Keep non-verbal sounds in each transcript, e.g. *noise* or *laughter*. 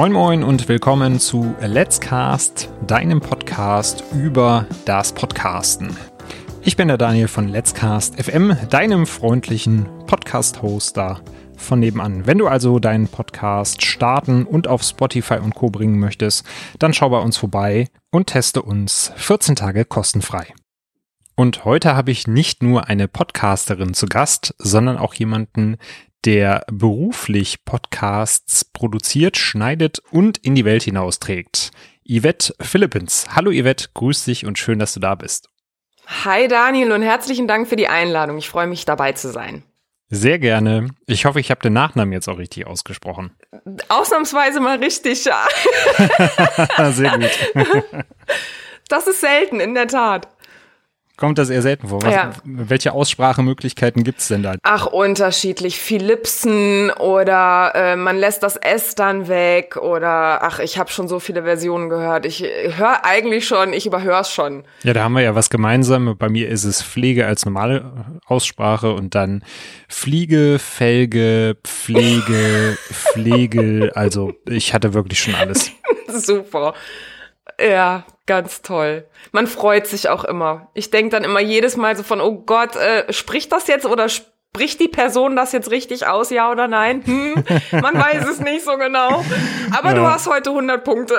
Moin Moin und willkommen zu Let's Cast, deinem Podcast über das Podcasten. Ich bin der Daniel von Let's Cast FM, deinem freundlichen Podcast-Hoster von nebenan. Wenn du also deinen Podcast starten und auf Spotify und Co. bringen möchtest, dann schau bei uns vorbei und teste uns 14 Tage kostenfrei. Und heute habe ich nicht nur eine Podcasterin zu Gast, sondern auch jemanden, der beruflich Podcasts produziert, schneidet und in die Welt hinausträgt. Yvette Philippins. Hallo Yvette, grüß dich und schön, dass du da bist. Hi Daniel und herzlichen Dank für die Einladung. Ich freue mich dabei zu sein. Sehr gerne. Ich hoffe, ich habe den Nachnamen jetzt auch richtig ausgesprochen. Ausnahmsweise mal richtig, ja. *laughs* Sehr gut. *laughs* Das ist selten, in der Tat kommt das eher selten vor. Was, ja. Welche Aussprachemöglichkeiten gibt's denn da? Ach, unterschiedlich. Philipsen oder äh, man lässt das S dann weg oder ach, ich habe schon so viele Versionen gehört. Ich höre eigentlich schon, ich überhöre es schon. Ja, da haben wir ja was gemeinsam. Bei mir ist es Pflege als normale Aussprache und dann Fliege, Felge, Pflege, *laughs* Pflegel. Also ich hatte wirklich schon alles. Super. Ja, ganz toll. Man freut sich auch immer. Ich denke dann immer jedes Mal so von, oh Gott, äh, spricht das jetzt oder spricht die Person das jetzt richtig aus, ja oder nein? Hm, man *laughs* weiß es nicht so genau. Aber ja. du hast heute 100 Punkte.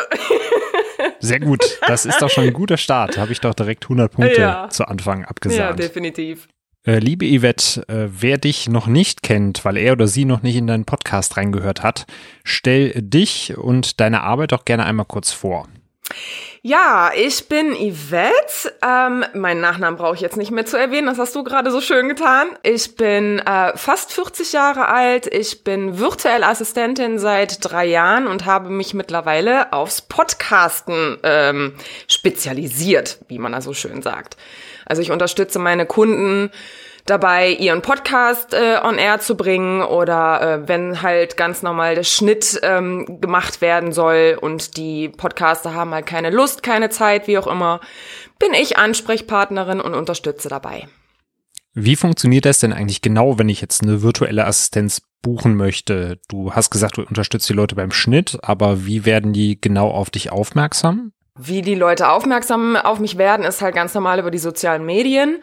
*laughs* Sehr gut. Das ist doch schon ein guter Start. Habe ich doch direkt 100 Punkte ja. zu Anfang abgesagt. Ja, definitiv. Äh, liebe Yvette, äh, wer dich noch nicht kennt, weil er oder sie noch nicht in deinen Podcast reingehört hat, stell dich und deine Arbeit doch gerne einmal kurz vor. Ja, ich bin Yvette. Ähm, meinen Nachnamen brauche ich jetzt nicht mehr zu erwähnen, das hast du gerade so schön getan. Ich bin äh, fast 40 Jahre alt. Ich bin virtuelle Assistentin seit drei Jahren und habe mich mittlerweile aufs Podcasten ähm, spezialisiert, wie man da so schön sagt. Also ich unterstütze meine Kunden dabei, ihren Podcast äh, on air zu bringen oder äh, wenn halt ganz normal der Schnitt ähm, gemacht werden soll und die Podcaster haben halt keine Lust, keine Zeit, wie auch immer, bin ich Ansprechpartnerin und unterstütze dabei. Wie funktioniert das denn eigentlich genau, wenn ich jetzt eine virtuelle Assistenz buchen möchte? Du hast gesagt, du unterstützt die Leute beim Schnitt, aber wie werden die genau auf dich aufmerksam? Wie die Leute aufmerksam auf mich werden, ist halt ganz normal über die sozialen Medien.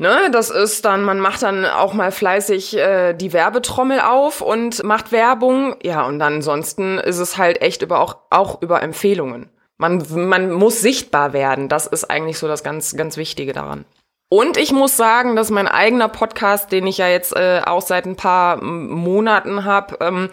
Ne, das ist dann, man macht dann auch mal fleißig äh, die Werbetrommel auf und macht Werbung. Ja, und ansonsten ist es halt echt über auch, auch über Empfehlungen. Man, man muss sichtbar werden. Das ist eigentlich so das ganz, ganz Wichtige daran. Und ich muss sagen, dass mein eigener Podcast, den ich ja jetzt äh, auch seit ein paar Monaten habe, ähm,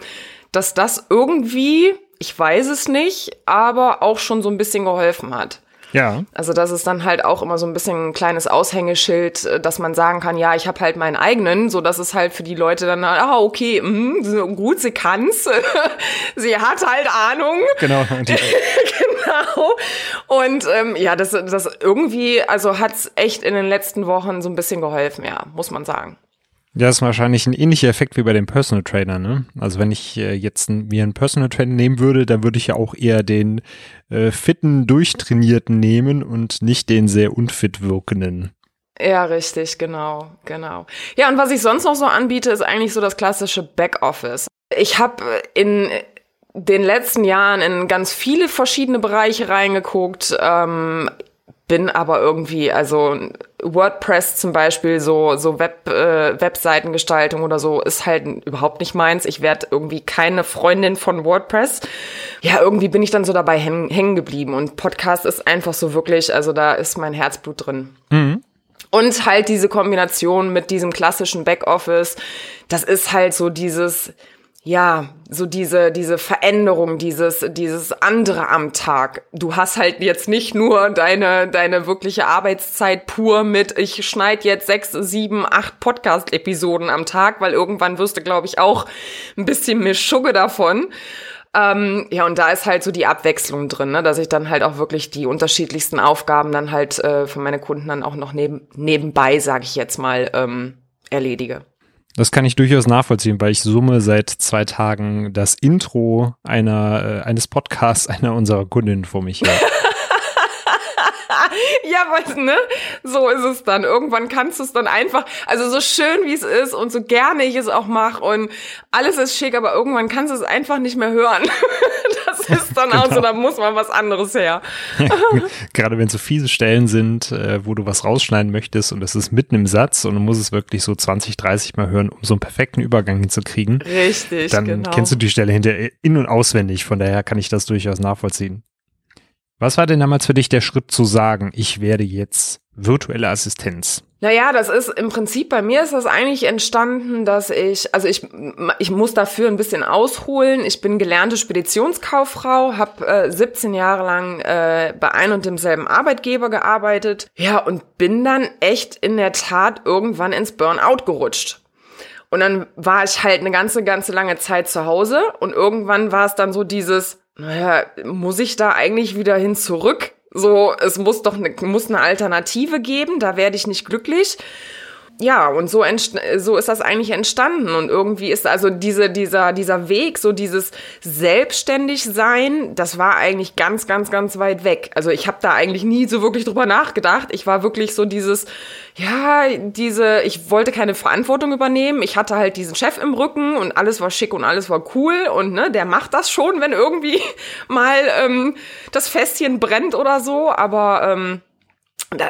dass das irgendwie, ich weiß es nicht, aber auch schon so ein bisschen geholfen hat. Ja. Also das ist dann halt auch immer so ein bisschen ein kleines Aushängeschild, äh, dass man sagen kann, ja, ich habe halt meinen eigenen, so dass es halt für die Leute dann, ah, okay, mh, gut, sie kann's, *laughs* sie hat halt Ahnung. Genau. *laughs* genau. Und ähm, ja, das, das irgendwie, also hat's echt in den letzten Wochen so ein bisschen geholfen, ja, muss man sagen. Ja, ist wahrscheinlich ein ähnlicher Effekt wie bei dem Personal Trainer, ne? Also wenn ich äh, jetzt ein, mir einen Personal Trainer nehmen würde, dann würde ich ja auch eher den äh, fitten, durchtrainierten nehmen und nicht den sehr unfit wirkenden. Ja, richtig, genau, genau. Ja, und was ich sonst noch so anbiete, ist eigentlich so das klassische Backoffice. Ich habe in den letzten Jahren in ganz viele verschiedene Bereiche reingeguckt. Ähm, bin aber irgendwie, also WordPress zum Beispiel, so, so Web, äh, Webseitengestaltung oder so, ist halt überhaupt nicht meins. Ich werde irgendwie keine Freundin von WordPress. Ja, irgendwie bin ich dann so dabei hängen geblieben. Und Podcast ist einfach so wirklich, also da ist mein Herzblut drin. Mhm. Und halt diese Kombination mit diesem klassischen Backoffice, das ist halt so dieses, ja, so diese, diese Veränderung, dieses, dieses andere am Tag. Du hast halt jetzt nicht nur deine, deine wirkliche Arbeitszeit pur mit, ich schneide jetzt sechs, sieben, acht Podcast-Episoden am Tag, weil irgendwann wirst du, glaube ich, auch ein bisschen Mischugge davon. Ähm, ja, und da ist halt so die Abwechslung drin, ne? dass ich dann halt auch wirklich die unterschiedlichsten Aufgaben dann halt äh, für meine Kunden dann auch noch neben, nebenbei, sage ich jetzt mal, ähm, erledige. Das kann ich durchaus nachvollziehen, weil ich summe seit zwei Tagen das Intro einer, äh, eines Podcasts *laughs* einer unserer Kundinnen vor mich her. *laughs* ja, weißt ne? So ist es dann. Irgendwann kannst du es dann einfach, also so schön wie es ist und so gerne ich es auch mache und alles ist schick, aber irgendwann kannst du es einfach nicht mehr hören. *laughs* *laughs* ist dann genau. auch so, da muss man was anderes her. *laughs* Gerade wenn so fiese Stellen sind, äh, wo du was rausschneiden möchtest und es ist mitten im Satz und du musst es wirklich so 20, 30 Mal hören, um so einen perfekten Übergang hinzukriegen. Richtig, Dann genau. kennst du die Stelle hinter in- und auswendig, von daher kann ich das durchaus nachvollziehen. Was war denn damals für dich der Schritt zu sagen, ich werde jetzt virtuelle Assistenz? Naja, das ist im Prinzip bei mir ist das eigentlich entstanden, dass ich, also ich, ich muss dafür ein bisschen ausholen. Ich bin gelernte Speditionskauffrau, habe äh, 17 Jahre lang äh, bei ein und demselben Arbeitgeber gearbeitet. Ja, und bin dann echt in der Tat irgendwann ins Burnout gerutscht. Und dann war ich halt eine ganze, ganze lange Zeit zu Hause und irgendwann war es dann so dieses, naja, muss ich da eigentlich wieder hin zurück? So, es muss doch eine, muss eine Alternative geben, da werde ich nicht glücklich ja, und so, so ist das eigentlich entstanden. Und irgendwie ist also diese, dieser, dieser Weg, so dieses Selbstständigsein, das war eigentlich ganz, ganz, ganz weit weg. Also ich habe da eigentlich nie so wirklich drüber nachgedacht. Ich war wirklich so dieses, ja, diese, ich wollte keine Verantwortung übernehmen. Ich hatte halt diesen Chef im Rücken und alles war schick und alles war cool. Und ne, der macht das schon, wenn irgendwie *laughs* mal ähm, das Fässchen brennt oder so. Aber ähm,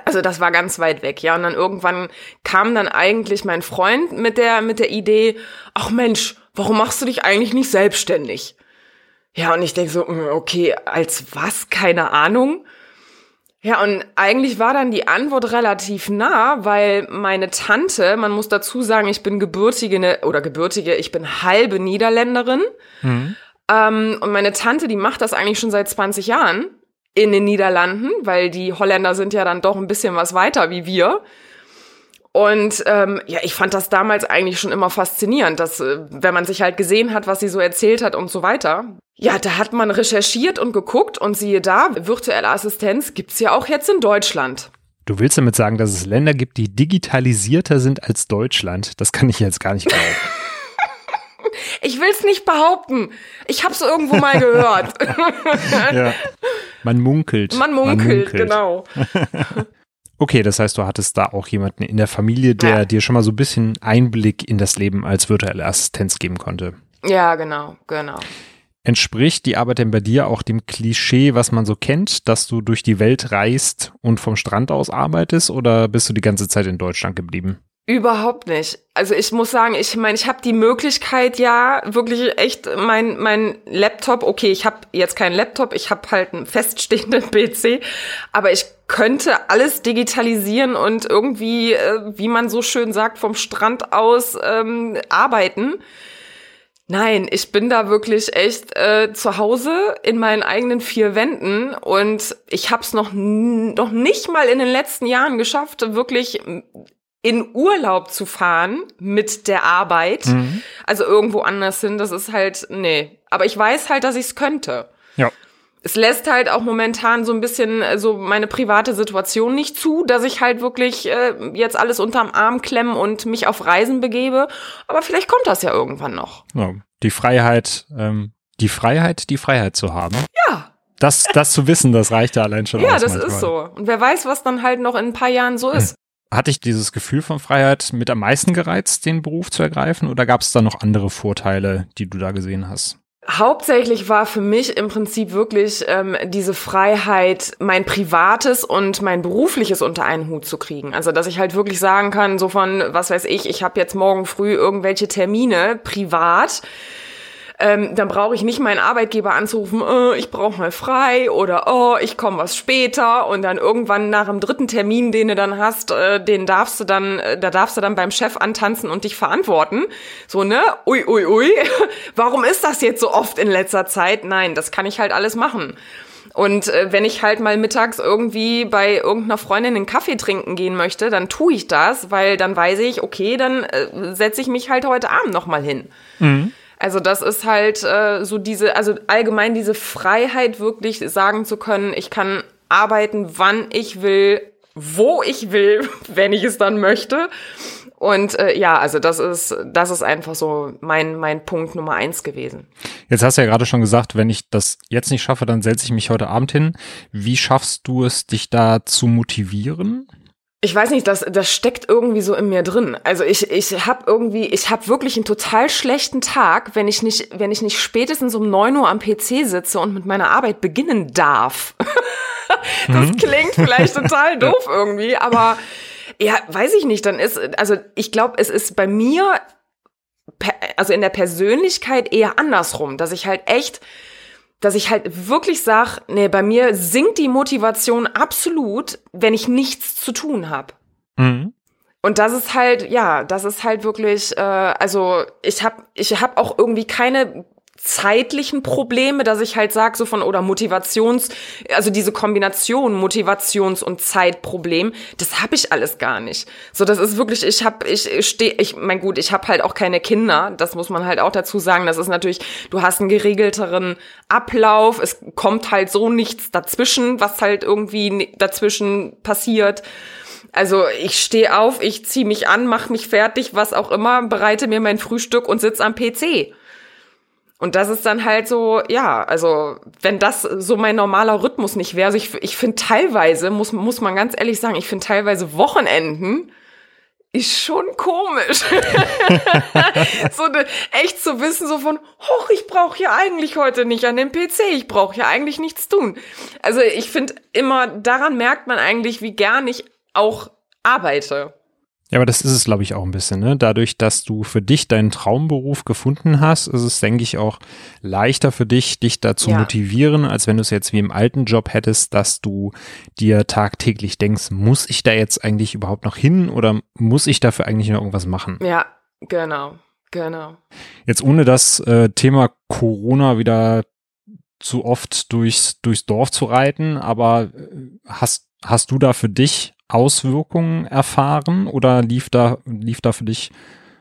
also das war ganz weit weg, ja. Und dann irgendwann kam dann eigentlich mein Freund mit der, mit der Idee, ach Mensch, warum machst du dich eigentlich nicht selbstständig? Ja, und ich denke so, hm, okay, als was? Keine Ahnung. Ja, und eigentlich war dann die Antwort relativ nah, weil meine Tante, man muss dazu sagen, ich bin gebürtige, oder gebürtige, ich bin halbe Niederländerin. Mhm. Ähm, und meine Tante, die macht das eigentlich schon seit 20 Jahren in den Niederlanden, weil die Holländer sind ja dann doch ein bisschen was weiter wie wir. Und ähm, ja, ich fand das damals eigentlich schon immer faszinierend, dass äh, wenn man sich halt gesehen hat, was sie so erzählt hat und so weiter. Ja, da hat man recherchiert und geguckt und siehe da, virtuelle Assistenz gibt's ja auch jetzt in Deutschland. Du willst damit sagen, dass es Länder gibt, die digitalisierter sind als Deutschland? Das kann ich jetzt gar nicht glauben. *laughs* Ich will es nicht behaupten. Ich habe es irgendwo mal gehört. *laughs* ja. Man munkelt. Man munkelt, Man munkelt. genau. *laughs* Okay, das heißt, du hattest da auch jemanden in der Familie, der ja. dir schon mal so ein bisschen Einblick in das Leben als virtuelle Assistenz geben konnte. Ja, genau, genau. Entspricht die Arbeit denn bei dir auch dem Klischee, was man so kennt, dass du durch die Welt reist und vom Strand aus arbeitest oder bist du die ganze Zeit in Deutschland geblieben? Überhaupt nicht. Also ich muss sagen, ich meine, ich habe die Möglichkeit ja wirklich echt mein mein Laptop. Okay, ich habe jetzt keinen Laptop, ich habe halt einen feststehenden *laughs* PC, aber ich könnte alles digitalisieren und irgendwie, äh, wie man so schön sagt, vom Strand aus ähm, arbeiten. Nein, ich bin da wirklich echt äh, zu Hause in meinen eigenen vier Wänden und ich habe es noch noch nicht mal in den letzten Jahren geschafft, wirklich in Urlaub zu fahren mit der Arbeit, mhm. also irgendwo anders hin, das ist halt, nee. Aber ich weiß halt, dass ich es könnte. Ja. Es lässt halt auch momentan so ein bisschen äh, so meine private Situation nicht zu, dass ich halt wirklich äh, jetzt alles unterm Arm klemme und mich auf Reisen begebe. Aber vielleicht kommt das ja irgendwann noch. Ja, die Freiheit, ähm, die Freiheit, die Freiheit zu haben. Ja. Das, das zu wissen, das reicht ja allein schon. Ja, das manchmal. ist so. Und wer weiß, was dann halt noch in ein paar Jahren so ist. Hat dich dieses Gefühl von Freiheit mit am meisten gereizt, den Beruf zu ergreifen, oder gab es da noch andere Vorteile, die du da gesehen hast? Hauptsächlich war für mich im Prinzip wirklich ähm, diese Freiheit, mein privates und mein berufliches unter einen Hut zu kriegen. Also dass ich halt wirklich sagen kann, so von, was weiß ich, ich habe jetzt morgen früh irgendwelche Termine privat ähm, dann brauche ich nicht meinen Arbeitgeber anzurufen, oh, ich brauche mal frei oder oh, ich komme was später und dann irgendwann nach dem dritten Termin, den du dann hast, äh, den darfst du dann, äh, da darfst du dann beim Chef antanzen und dich verantworten. So, ne? Ui, ui, ui. *laughs* Warum ist das jetzt so oft in letzter Zeit? Nein, das kann ich halt alles machen. Und äh, wenn ich halt mal mittags irgendwie bei irgendeiner Freundin einen Kaffee trinken gehen möchte, dann tue ich das, weil dann weiß ich, okay, dann äh, setze ich mich halt heute Abend nochmal hin. Mhm. Also das ist halt äh, so diese, also allgemein diese Freiheit wirklich sagen zu können, ich kann arbeiten, wann ich will, wo ich will, *laughs* wenn ich es dann möchte. Und äh, ja, also das ist, das ist einfach so mein, mein Punkt Nummer eins gewesen. Jetzt hast du ja gerade schon gesagt, wenn ich das jetzt nicht schaffe, dann setze ich mich heute Abend hin. Wie schaffst du es, dich da zu motivieren? Ich weiß nicht, das, das steckt irgendwie so in mir drin. Also ich, ich habe irgendwie, ich habe wirklich einen total schlechten Tag, wenn ich nicht, wenn ich nicht spätestens um neun Uhr am PC sitze und mit meiner Arbeit beginnen darf. *laughs* das mhm. klingt vielleicht *laughs* total doof irgendwie, aber ja, weiß ich nicht. Dann ist, also ich glaube, es ist bei mir, also in der Persönlichkeit eher andersrum, dass ich halt echt dass ich halt wirklich sag, nee, bei mir sinkt die Motivation absolut, wenn ich nichts zu tun habe. Mhm. Und das ist halt, ja, das ist halt wirklich, äh, also ich habe ich hab auch irgendwie keine zeitlichen Probleme, dass ich halt sage, so von oder Motivations, also diese Kombination Motivations- und Zeitproblem, das habe ich alles gar nicht. So, das ist wirklich, ich habe, ich stehe, ich, mein gut, ich habe halt auch keine Kinder, das muss man halt auch dazu sagen. Das ist natürlich, du hast einen geregelteren Ablauf, es kommt halt so nichts dazwischen, was halt irgendwie dazwischen passiert. Also ich stehe auf, ich ziehe mich an, mache mich fertig, was auch immer, bereite mir mein Frühstück und sitz am PC. Und das ist dann halt so, ja, also wenn das so mein normaler Rhythmus nicht wäre, also ich, ich finde teilweise, muss, muss man ganz ehrlich sagen, ich finde teilweise Wochenenden ist schon komisch. *laughs* so ne, echt zu wissen, so von, hoch, ich brauche ja eigentlich heute nicht an den PC, ich brauche ja eigentlich nichts tun. Also ich finde immer, daran merkt man eigentlich, wie gern ich auch arbeite. Ja, aber das ist es, glaube ich, auch ein bisschen. Ne? Dadurch, dass du für dich deinen Traumberuf gefunden hast, ist es, denke ich, auch leichter für dich, dich dazu ja. motivieren, als wenn du es jetzt wie im alten Job hättest, dass du dir tagtäglich denkst, muss ich da jetzt eigentlich überhaupt noch hin oder muss ich dafür eigentlich noch irgendwas machen? Ja, genau, genau. Jetzt ohne das äh, Thema Corona wieder zu oft durchs, durchs Dorf zu reiten, aber äh, hast, hast du da für dich Auswirkungen erfahren oder lief da, lief da für dich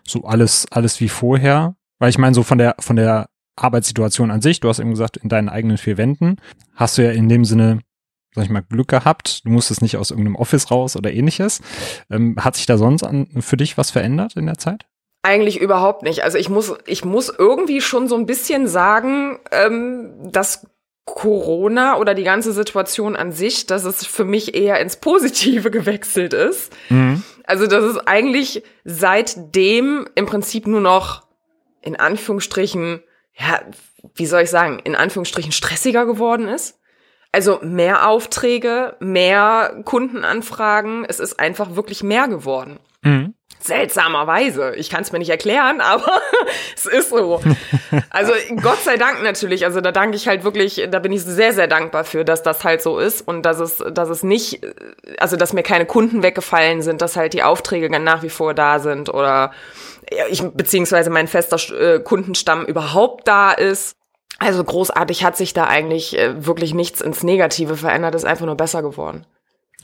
so alles, alles wie vorher? Weil ich meine, so von der, von der Arbeitssituation an sich, du hast eben gesagt, in deinen eigenen vier Wänden, hast du ja in dem Sinne, sag ich mal, Glück gehabt. Du musstest nicht aus irgendeinem Office raus oder ähnliches. Ähm, hat sich da sonst an, für dich was verändert in der Zeit? Eigentlich überhaupt nicht. Also ich muss, ich muss irgendwie schon so ein bisschen sagen, ähm, dass Corona oder die ganze Situation an sich, dass es für mich eher ins Positive *laughs* gewechselt ist. Mhm. Also, dass es eigentlich seitdem im Prinzip nur noch in Anführungsstrichen, ja, wie soll ich sagen, in Anführungsstrichen stressiger geworden ist. Also mehr Aufträge, mehr Kundenanfragen, es ist einfach wirklich mehr geworden. Mhm. Seltsamerweise. Ich kann es mir nicht erklären, aber *laughs* es ist so. Also Gott sei Dank natürlich. Also da danke ich halt wirklich, da bin ich sehr, sehr dankbar für, dass das halt so ist und dass es, dass es nicht, also dass mir keine Kunden weggefallen sind, dass halt die Aufträge nach wie vor da sind oder ich, beziehungsweise mein fester äh, Kundenstamm überhaupt da ist. Also großartig hat sich da eigentlich äh, wirklich nichts ins Negative verändert, ist einfach nur besser geworden.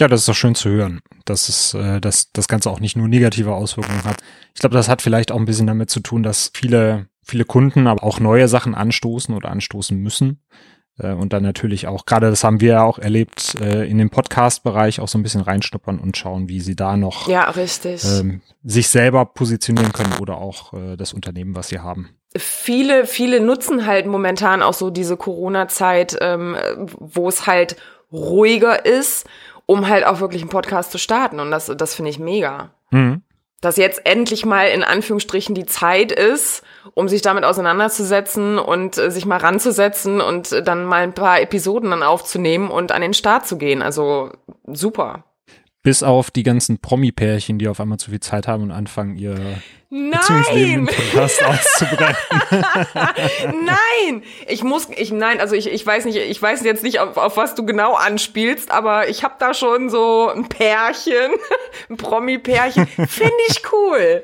Ja, das ist doch schön zu hören, dass es, äh, dass das Ganze auch nicht nur negative Auswirkungen hat. Ich glaube, das hat vielleicht auch ein bisschen damit zu tun, dass viele, viele Kunden aber auch neue Sachen anstoßen oder anstoßen müssen. Äh, und dann natürlich auch, gerade das haben wir ja auch erlebt, äh, in den Podcast-Bereich auch so ein bisschen reinschnuppern und schauen, wie sie da noch ja, richtig. Ähm, sich selber positionieren können oder auch das Unternehmen, was sie haben viele, viele nutzen halt momentan auch so diese Corona-Zeit, ähm, wo es halt ruhiger ist um halt auch wirklich einen Podcast zu starten. Und das, das finde ich mega. Mhm. Dass jetzt endlich mal in Anführungsstrichen die Zeit ist, um sich damit auseinanderzusetzen und äh, sich mal ranzusetzen und dann mal ein paar Episoden dann aufzunehmen und an den Start zu gehen. Also super. Bis auf die ganzen Promi-Pärchen, die auf einmal zu viel Zeit haben und anfangen, ihr Nein! Beziehungsleben Podcast *laughs* auszubreiten. nein! Ich muss, ich, nein, also ich, ich weiß nicht, ich weiß jetzt nicht, auf, auf was du genau anspielst, aber ich habe da schon so ein Pärchen, *laughs* ein Promi-Pärchen. Finde ich cool.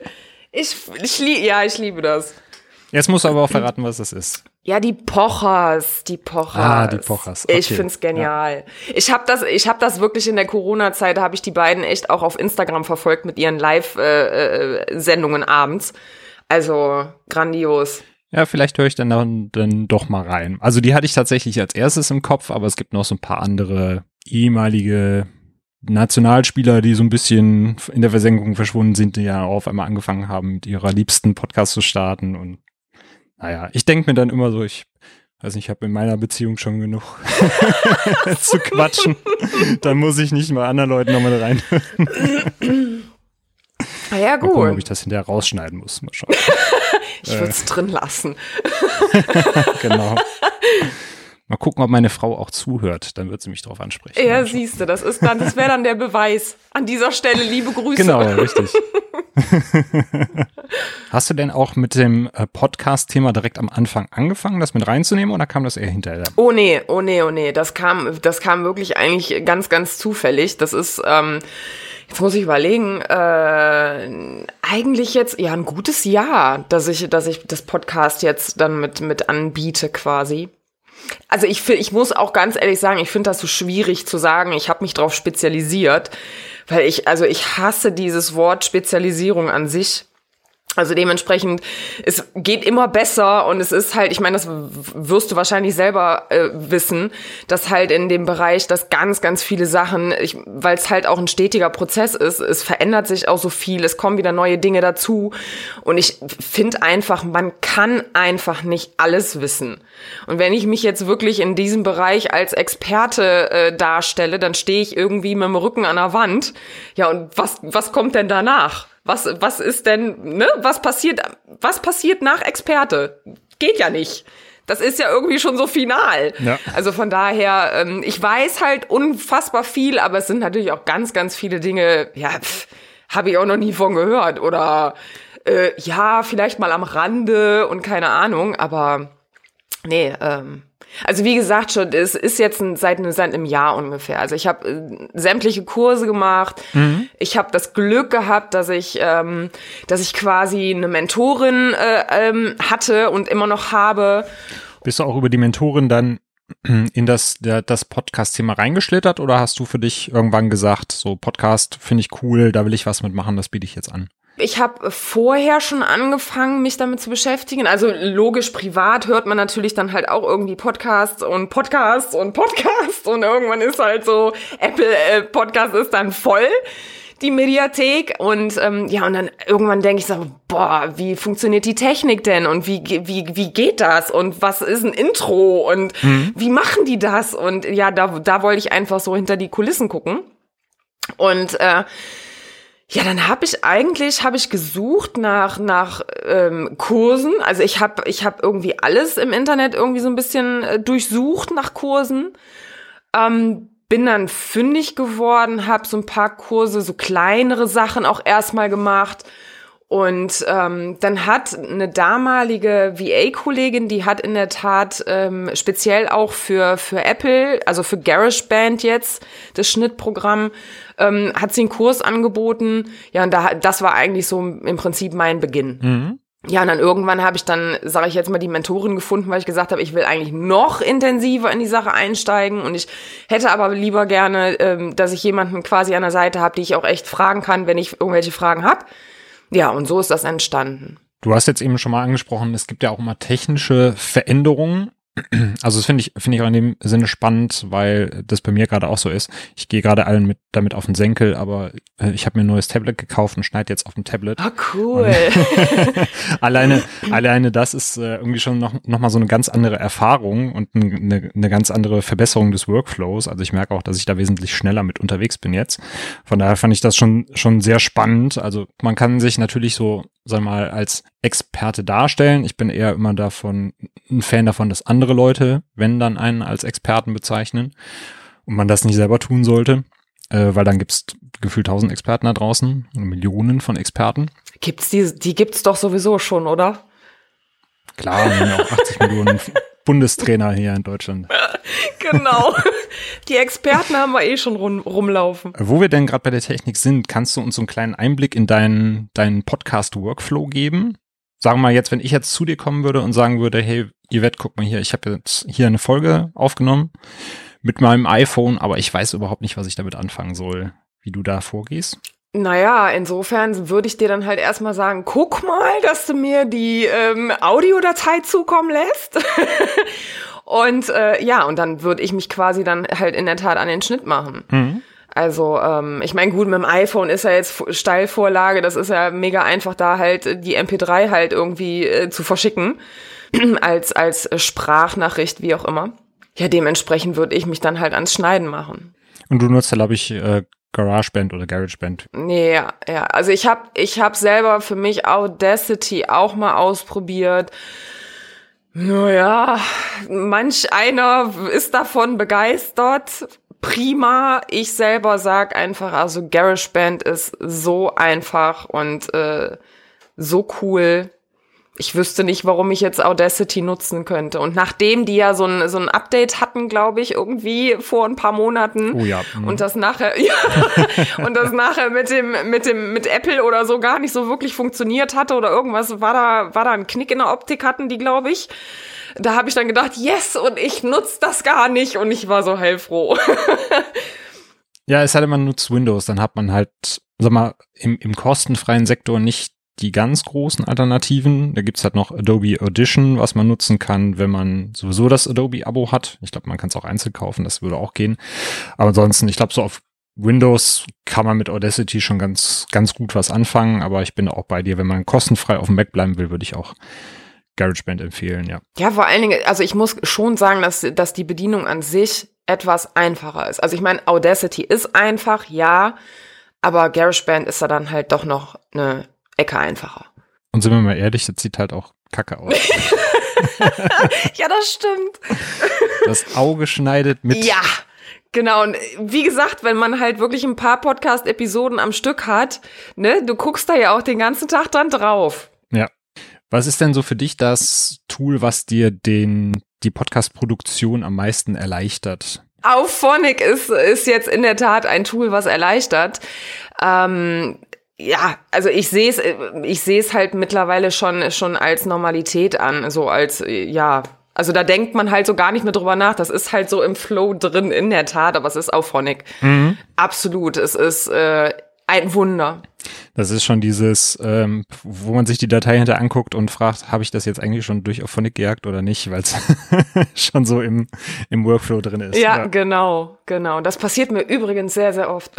Ich, ich, ja, ich liebe das. Jetzt musst du aber auch verraten, was das ist. Ja, die Pochers, die Pochers. Ah, die Pochers. Okay. Ich find's genial. Ja. Ich habe das, ich habe das wirklich in der Corona-Zeit, habe ich die beiden echt auch auf Instagram verfolgt mit ihren Live-Sendungen äh, äh, abends. Also grandios. Ja, vielleicht höre ich dann, dann, dann doch mal rein. Also die hatte ich tatsächlich als erstes im Kopf, aber es gibt noch so ein paar andere ehemalige Nationalspieler, die so ein bisschen in der Versenkung verschwunden sind, die ja auf einmal angefangen haben, mit ihrer liebsten Podcast zu starten und naja, ich denke mir dann immer so, ich Also ich habe in meiner Beziehung schon genug *laughs* zu quatschen. Dann muss ich nicht mal anderen Leuten nochmal rein. Ah ja, gut. Mal gucken, ob ich das hinterher rausschneiden muss. Mal schauen. *laughs* ich würde es äh. drin lassen. *laughs* genau. Mal gucken, ob meine Frau auch zuhört. Dann wird sie mich darauf ansprechen. Ja, siehst du, das ist dann, das wäre dann der Beweis. An dieser Stelle liebe Grüße. Genau, richtig. *laughs* Hast du denn auch mit dem äh, Podcast-Thema direkt am Anfang angefangen, das mit reinzunehmen oder kam das eher hinterher? Oh nee, oh nee, oh nee. Das kam, das kam wirklich eigentlich ganz, ganz zufällig. Das ist, ähm, Jetzt muss ich überlegen, äh, eigentlich jetzt ja ein gutes Jahr, dass ich, dass ich das Podcast jetzt dann mit mit anbiete quasi. Also ich, ich muss auch ganz ehrlich sagen, ich finde das so schwierig zu sagen, ich habe mich darauf spezialisiert, weil ich, also ich hasse dieses Wort Spezialisierung an sich. Also dementsprechend, es geht immer besser und es ist halt, ich meine, das wirst du wahrscheinlich selber äh, wissen, dass halt in dem Bereich, dass ganz, ganz viele Sachen, weil es halt auch ein stetiger Prozess ist, es verändert sich auch so viel, es kommen wieder neue Dinge dazu und ich finde einfach, man kann einfach nicht alles wissen. Und wenn ich mich jetzt wirklich in diesem Bereich als Experte äh, darstelle, dann stehe ich irgendwie mit dem Rücken an der Wand. Ja, und was, was kommt denn danach? Was, was ist denn, ne? Was passiert, was passiert nach Experte? Geht ja nicht. Das ist ja irgendwie schon so final. Ja. Also von daher, ähm, ich weiß halt unfassbar viel, aber es sind natürlich auch ganz, ganz viele Dinge, ja, habe ich auch noch nie von gehört. Oder äh, ja, vielleicht mal am Rande und keine Ahnung, aber nee, ähm, also wie gesagt schon, es ist jetzt ein, seit, seit einem Jahr ungefähr. Also ich habe äh, sämtliche Kurse gemacht. Mhm. Ich habe das Glück gehabt, dass ich, ähm, dass ich quasi eine Mentorin äh, ähm, hatte und immer noch habe. Bist du auch über die Mentorin dann *clears throat* in das, der, das Podcast-Thema reingeschlittert oder hast du für dich irgendwann gesagt, so Podcast finde ich cool, da will ich was mitmachen, das biete ich jetzt an? Ich habe vorher schon angefangen, mich damit zu beschäftigen. Also logisch privat hört man natürlich dann halt auch irgendwie Podcasts und Podcasts und Podcasts. Und irgendwann ist halt so Apple äh, Podcast ist dann voll die Mediathek. Und ähm, ja und dann irgendwann denke ich so boah wie funktioniert die Technik denn? Und wie wie wie geht das? Und was ist ein Intro? Und mhm. wie machen die das? Und ja da da wollte ich einfach so hinter die Kulissen gucken. Und äh, ja, dann habe ich eigentlich habe ich gesucht nach nach ähm, Kursen. Also ich habe ich habe irgendwie alles im Internet irgendwie so ein bisschen äh, durchsucht nach Kursen. Ähm, bin dann fündig geworden, habe so ein paar Kurse, so kleinere Sachen auch erstmal gemacht. Und ähm, dann hat eine damalige VA-Kollegin, die hat in der Tat ähm, speziell auch für, für Apple, also für GarageBand jetzt, das Schnittprogramm, ähm, hat sie einen Kurs angeboten. Ja, und da, das war eigentlich so im Prinzip mein Beginn. Mhm. Ja, und dann irgendwann habe ich dann, sage ich jetzt mal, die Mentorin gefunden, weil ich gesagt habe, ich will eigentlich noch intensiver in die Sache einsteigen und ich hätte aber lieber gerne, ähm, dass ich jemanden quasi an der Seite habe, die ich auch echt fragen kann, wenn ich irgendwelche Fragen habe. Ja, und so ist das entstanden. Du hast jetzt eben schon mal angesprochen, es gibt ja auch immer technische Veränderungen also das finde ich, finde ich auch in dem Sinne spannend, weil das bei mir gerade auch so ist. Ich gehe gerade allen mit damit auf den Senkel, aber äh, ich habe mir ein neues Tablet gekauft und schneide jetzt auf dem Tablet. Ah, cool. *laughs* alleine, alleine das ist äh, irgendwie schon noch, noch mal so eine ganz andere Erfahrung und eine, eine ganz andere Verbesserung des Workflows. Also ich merke auch, dass ich da wesentlich schneller mit unterwegs bin jetzt. Von daher fand ich das schon, schon sehr spannend. Also man kann sich natürlich so, sag mal, als Experte darstellen. Ich bin eher immer davon, ein Fan davon, dass andere Leute, wenn dann einen als Experten bezeichnen und man das nicht selber tun sollte, äh, weil dann gibt's gefühlt tausend Experten da draußen, Millionen von Experten. Gibt's die, die gibt's doch sowieso schon, oder? Klar, wir haben auch 80 Millionen *laughs* Bundestrainer hier in Deutschland. *laughs* genau. Die Experten haben wir eh schon rum, rumlaufen. Wo wir denn gerade bei der Technik sind, kannst du uns so einen kleinen Einblick in deinen, deinen Podcast-Workflow geben? Sagen wir mal jetzt, wenn ich jetzt zu dir kommen würde und sagen würde, hey, Yvette, guck mal hier, ich habe jetzt hier eine Folge aufgenommen mit meinem iPhone, aber ich weiß überhaupt nicht, was ich damit anfangen soll, wie du da vorgehst. Naja, insofern würde ich dir dann halt erstmal sagen, guck mal, dass du mir die ähm, Audiodatei zukommen lässt. *laughs* und äh, ja, und dann würde ich mich quasi dann halt in der Tat an den Schnitt machen. Mhm. Also, ähm, ich meine, gut, mit dem iPhone ist ja jetzt Steilvorlage, das ist ja mega einfach, da halt die MP3 halt irgendwie äh, zu verschicken, *clears throat* als, als Sprachnachricht, wie auch immer. Ja, dementsprechend würde ich mich dann halt ans Schneiden machen. Und du nutzt, glaube ich, äh, GarageBand oder GarageBand. Ja, ja. Also ich habe ich hab selber für mich Audacity auch mal ausprobiert. Naja, manch einer ist davon begeistert. Prima. Ich selber sag einfach, also GarageBand ist so einfach und äh, so cool ich wüsste nicht, warum ich jetzt Audacity nutzen könnte. Und nachdem die ja so ein, so ein Update hatten, glaube ich, irgendwie vor ein paar Monaten. Oh ja. Mhm. Und das nachher, *laughs* ja, und das nachher mit dem, mit dem, mit Apple oder so gar nicht so wirklich funktioniert hatte oder irgendwas war da, war da ein Knick in der Optik hatten die, glaube ich. Da habe ich dann gedacht, yes, und ich nutze das gar nicht und ich war so heilfroh. *laughs* ja, es denn, man nutzt Windows, dann hat man halt, sag mal, im, im kostenfreien Sektor nicht die ganz großen Alternativen. Da gibt's halt noch Adobe Audition, was man nutzen kann, wenn man sowieso das Adobe-Abo hat. Ich glaube, man kann es auch einzeln kaufen, das würde auch gehen. Aber ansonsten, ich glaube, so auf Windows kann man mit Audacity schon ganz, ganz gut was anfangen, aber ich bin auch bei dir, wenn man kostenfrei auf dem Mac bleiben will, würde ich auch GarageBand empfehlen, ja. Ja, vor allen Dingen, also ich muss schon sagen, dass, dass die Bedienung an sich etwas einfacher ist. Also ich meine, Audacity ist einfach, ja, aber GarageBand ist da dann halt doch noch eine Ecke einfacher. Und sind wir mal ehrlich, das sieht halt auch kacke aus. *laughs* *laughs* ja, das stimmt. Das Auge schneidet mit. Ja, genau. Und wie gesagt, wenn man halt wirklich ein paar Podcast-Episoden am Stück hat, ne, du guckst da ja auch den ganzen Tag dran drauf. Ja. Was ist denn so für dich das Tool, was dir den, die Podcast-Produktion am meisten erleichtert? Auphonic ist, ist jetzt in der Tat ein Tool, was erleichtert. Ähm, ja, also ich sehe es, ich sehe es halt mittlerweile schon schon als Normalität an, so als ja. Also da denkt man halt so gar nicht mehr drüber nach. Das ist halt so im Flow drin, in der Tat, aber es ist auphonic. Mhm. Absolut. Es ist äh, ein Wunder. Das ist schon dieses, ähm, wo man sich die Datei hinter anguckt und fragt, habe ich das jetzt eigentlich schon durch Auphonic gejagt oder nicht, weil es *laughs* schon so im, im Workflow drin ist. Ja, ja, genau, genau. Das passiert mir übrigens sehr, sehr oft.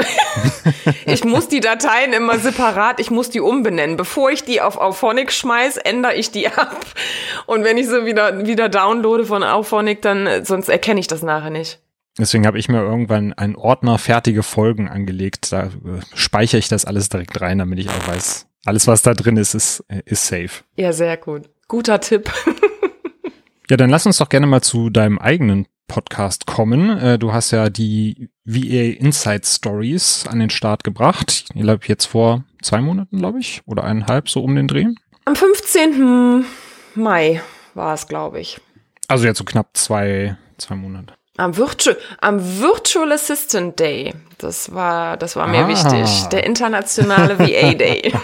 *laughs* ich muss die Dateien immer separat, ich muss die umbenennen. Bevor ich die auf Auphonic schmeiß, ändere ich die ab. Und wenn ich sie wieder, wieder downloade von Auphonic, dann, sonst erkenne ich das nachher nicht. Deswegen habe ich mir irgendwann einen Ordner fertige Folgen angelegt. Da äh, speichere ich das alles direkt rein, damit ich auch weiß, alles, was da drin ist, ist, ist safe. Ja, sehr gut. Guter Tipp. ja, dann lass uns doch gerne mal zu deinem eigenen Podcast kommen. Äh, du hast ja die VA Insight Stories an den Start gebracht. Ich glaube, jetzt vor zwei Monaten, glaube ich, oder eineinhalb, so um den Dreh. Am 15. Mai war es, glaube ich. Also jetzt so knapp zwei, zwei Monate. Am, Virtu am Virtual Assistant Day. Das war, das war mir ah. wichtig. Der internationale VA Day. *laughs*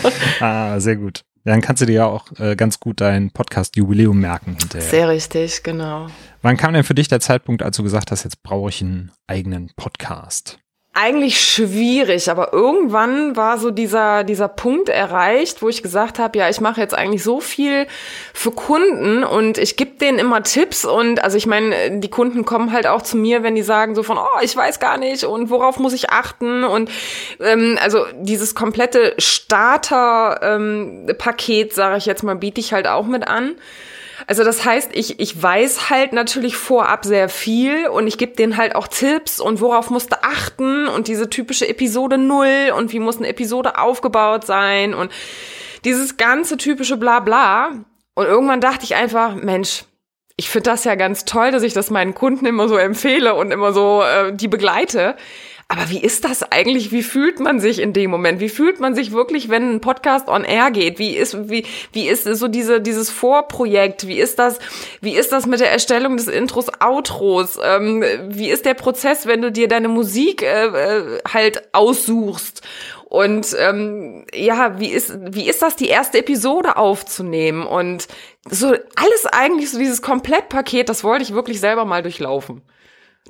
*laughs* ah, sehr gut. Dann kannst du dir ja auch äh, ganz gut dein Podcast-Jubiläum merken hinterher. Sehr richtig, genau. Wann kam denn für dich der Zeitpunkt, als du gesagt hast, jetzt brauche ich einen eigenen Podcast? Eigentlich schwierig, aber irgendwann war so dieser dieser Punkt erreicht, wo ich gesagt habe, ja, ich mache jetzt eigentlich so viel für Kunden und ich gebe denen immer Tipps und also ich meine, die Kunden kommen halt auch zu mir, wenn die sagen so von, oh, ich weiß gar nicht und worauf muss ich achten und ähm, also dieses komplette Starter-Paket, ähm, sage ich jetzt mal, biete ich halt auch mit an. Also das heißt, ich, ich weiß halt natürlich vorab sehr viel und ich gebe denen halt auch Tipps und worauf musste achten und diese typische Episode null und wie muss eine Episode aufgebaut sein und dieses ganze typische Blabla. Und irgendwann dachte ich einfach, Mensch, ich finde das ja ganz toll, dass ich das meinen Kunden immer so empfehle und immer so äh, die begleite. Aber wie ist das eigentlich? Wie fühlt man sich in dem Moment? Wie fühlt man sich wirklich, wenn ein Podcast on air geht? Wie ist, wie, wie ist so diese, dieses Vorprojekt? Wie ist das, wie ist das mit der Erstellung des Intros, Outros? Ähm, wie ist der Prozess, wenn du dir deine Musik äh, äh, halt aussuchst? Und ähm, ja, wie ist, wie ist das, die erste Episode aufzunehmen? Und so alles eigentlich so dieses Komplettpaket, das wollte ich wirklich selber mal durchlaufen.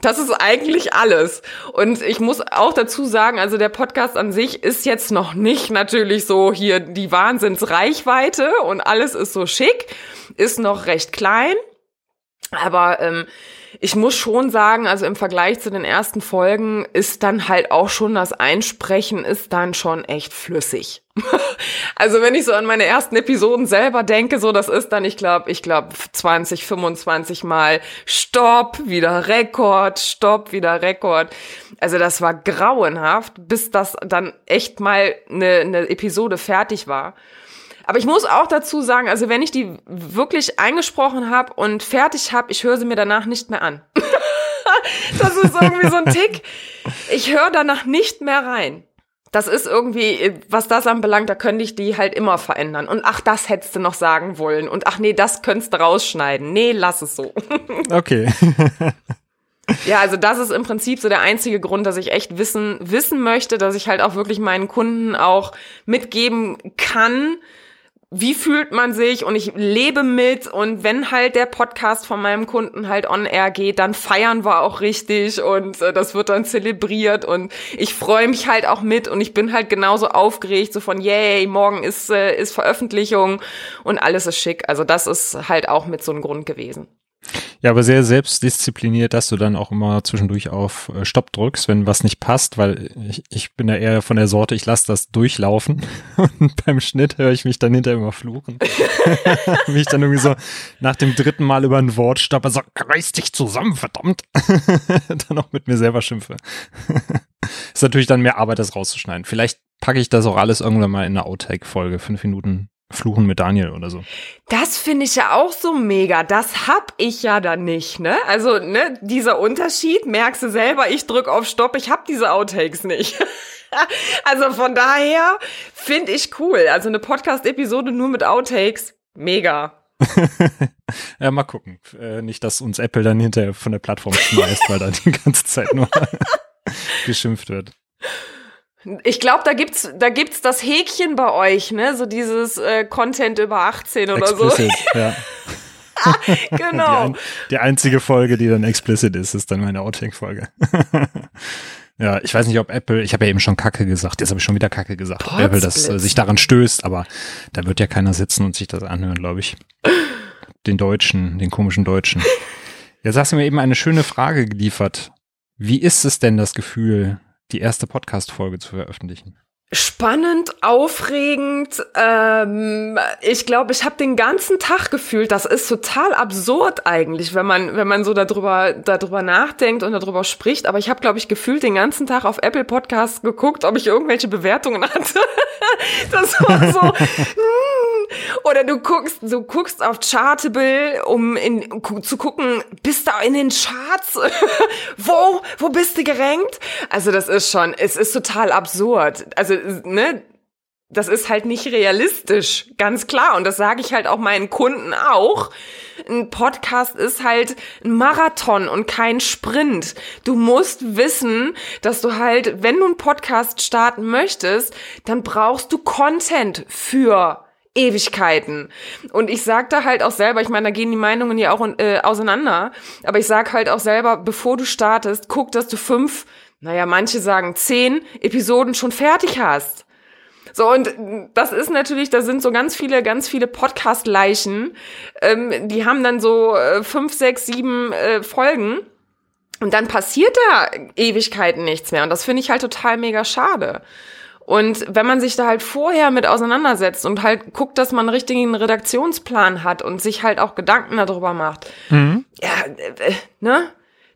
Das ist eigentlich alles. Und ich muss auch dazu sagen, also der Podcast an sich ist jetzt noch nicht natürlich so hier die Wahnsinnsreichweite und alles ist so schick, ist noch recht klein. Aber ähm, ich muss schon sagen, also im Vergleich zu den ersten Folgen ist dann halt auch schon das Einsprechen ist dann schon echt flüssig. *laughs* also wenn ich so an meine ersten Episoden selber denke, so das ist dann, ich glaube, ich glaube 20, 25 Mal Stopp, wieder Rekord, Stopp, wieder Rekord. Also das war grauenhaft, bis das dann echt mal eine, eine Episode fertig war. Aber ich muss auch dazu sagen, also wenn ich die wirklich eingesprochen habe und fertig habe, ich höre sie mir danach nicht mehr an. *laughs* das ist irgendwie so ein Tick. Ich höre danach nicht mehr rein. Das ist irgendwie, was das anbelangt, da könnte ich die halt immer verändern. Und ach, das hättest du noch sagen wollen. Und ach nee, das könntest du rausschneiden. Nee, lass es so. *laughs* okay. *laughs* Ja, also das ist im Prinzip so der einzige Grund, dass ich echt wissen, wissen möchte, dass ich halt auch wirklich meinen Kunden auch mitgeben kann, wie fühlt man sich? Und ich lebe mit. Und wenn halt der Podcast von meinem Kunden halt on air geht, dann feiern wir auch richtig. Und äh, das wird dann zelebriert. Und ich freue mich halt auch mit. Und ich bin halt genauso aufgeregt, so von yay, morgen ist, äh, ist Veröffentlichung. Und alles ist schick. Also das ist halt auch mit so einem Grund gewesen. Ja, aber sehr selbstdiszipliniert, dass du dann auch immer zwischendurch auf äh, Stopp drückst, wenn was nicht passt, weil ich, ich bin ja eher von der Sorte, ich lasse das durchlaufen *laughs* und beim Schnitt höre ich mich dann hinterher immer fluchen. *laughs* mich dann irgendwie so nach dem dritten Mal über ein Wort stoppe, so, reiß dich zusammen, verdammt. *laughs* dann auch mit mir selber schimpfe. ist natürlich dann mehr Arbeit, das rauszuschneiden. Vielleicht packe ich das auch alles irgendwann mal in eine Outtake-Folge, fünf Minuten Fluchen mit Daniel oder so. Das finde ich ja auch so mega. Das hab ich ja dann nicht, ne? Also, ne, dieser Unterschied, merkst du selber, ich drück auf Stopp, ich hab diese Outtakes nicht. *laughs* also von daher finde ich cool. Also eine Podcast-Episode nur mit Outtakes, mega. *laughs* ja, mal gucken. Äh, nicht, dass uns Apple dann hinterher von der Plattform schmeißt, weil da die ganze Zeit nur *laughs* geschimpft wird. Ich glaube, da gibt's, da gibt's das Häkchen bei euch, ne? So dieses äh, Content über 18 oder explicit, so. Ja. *laughs* genau. Die, die, einzige Folge, die dann explicit ist, ist dann meine Outtake-Folge. *laughs* ja, ich weiß nicht, ob Apple, ich habe ja eben schon Kacke gesagt, jetzt habe ich schon wieder Kacke gesagt, ob Apple das äh, sich daran stößt, aber da wird ja keiner sitzen und sich das anhören, glaube ich. Den Deutschen, den komischen Deutschen. *laughs* Jetzt hast du mir eben eine schöne Frage geliefert. Wie ist es denn das Gefühl, die erste Podcast-Folge zu veröffentlichen? Spannend, aufregend. Ähm, ich glaube, ich habe den ganzen Tag gefühlt. Das ist total absurd eigentlich, wenn man wenn man so darüber darüber nachdenkt und darüber spricht. Aber ich habe, glaube ich, gefühlt den ganzen Tag auf Apple Podcasts geguckt, ob ich irgendwelche Bewertungen hatte. *laughs* das war so. Oder du guckst, du guckst auf Chartable, um in, zu gucken, bist du in den Charts? *laughs* wo, wo bist du gerankt? Also das ist schon, es ist total absurd. Also, ne, das ist halt nicht realistisch, ganz klar. Und das sage ich halt auch meinen Kunden auch. Ein Podcast ist halt ein Marathon und kein Sprint. Du musst wissen, dass du halt, wenn du einen Podcast starten möchtest, dann brauchst du Content für Ewigkeiten. Und ich sag da halt auch selber, ich meine, da gehen die Meinungen ja auch äh, auseinander, aber ich sag halt auch selber, bevor du startest, guck, dass du fünf, naja, manche sagen zehn Episoden schon fertig hast. So, und das ist natürlich, da sind so ganz viele, ganz viele Podcast-Leichen, ähm, die haben dann so äh, fünf, sechs, sieben äh, Folgen. Und dann passiert da Ewigkeiten nichts mehr. Und das finde ich halt total mega schade. Und wenn man sich da halt vorher mit auseinandersetzt und halt guckt, dass man einen richtigen Redaktionsplan hat und sich halt auch Gedanken darüber macht, mhm. ja, äh, äh, ne,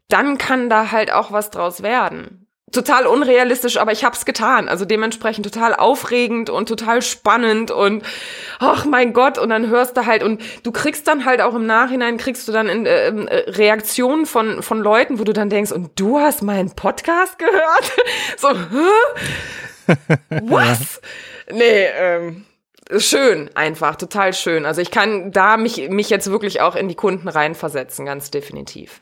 dann kann da halt auch was draus werden. Total unrealistisch, aber ich hab's getan. Also dementsprechend total aufregend und total spannend und ach mein Gott, und dann hörst du halt und du kriegst dann halt auch im Nachhinein kriegst du dann in, äh, äh Reaktionen von von Leuten, wo du dann denkst, und du hast meinen Podcast gehört? *laughs* so, hä? *laughs* Was? nee, ähm, schön einfach, total schön. Also ich kann da mich, mich jetzt wirklich auch in die Kunden reinversetzen, ganz definitiv.